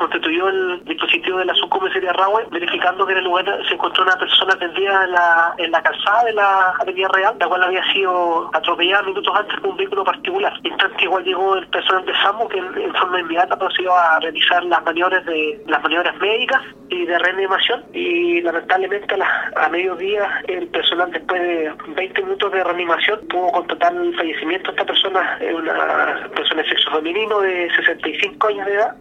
constituyó el dispositivo de la subcomisaría Rahue, verificando que en el lugar se encontró una persona tendida en la, en la calzada de la Avenida Real, la cual había sido atropellada minutos antes por un vehículo particular. Instante igual llegó el personal de SAMU que en, forma inmediata procedió a realizar las maniobras de las maniobras médicas y de reanimación y lamentablemente a, a mediodía el personal después de 20 minutos de reanimación pudo constatar el fallecimiento de esta persona, una persona de sexo femenino de 65 años de edad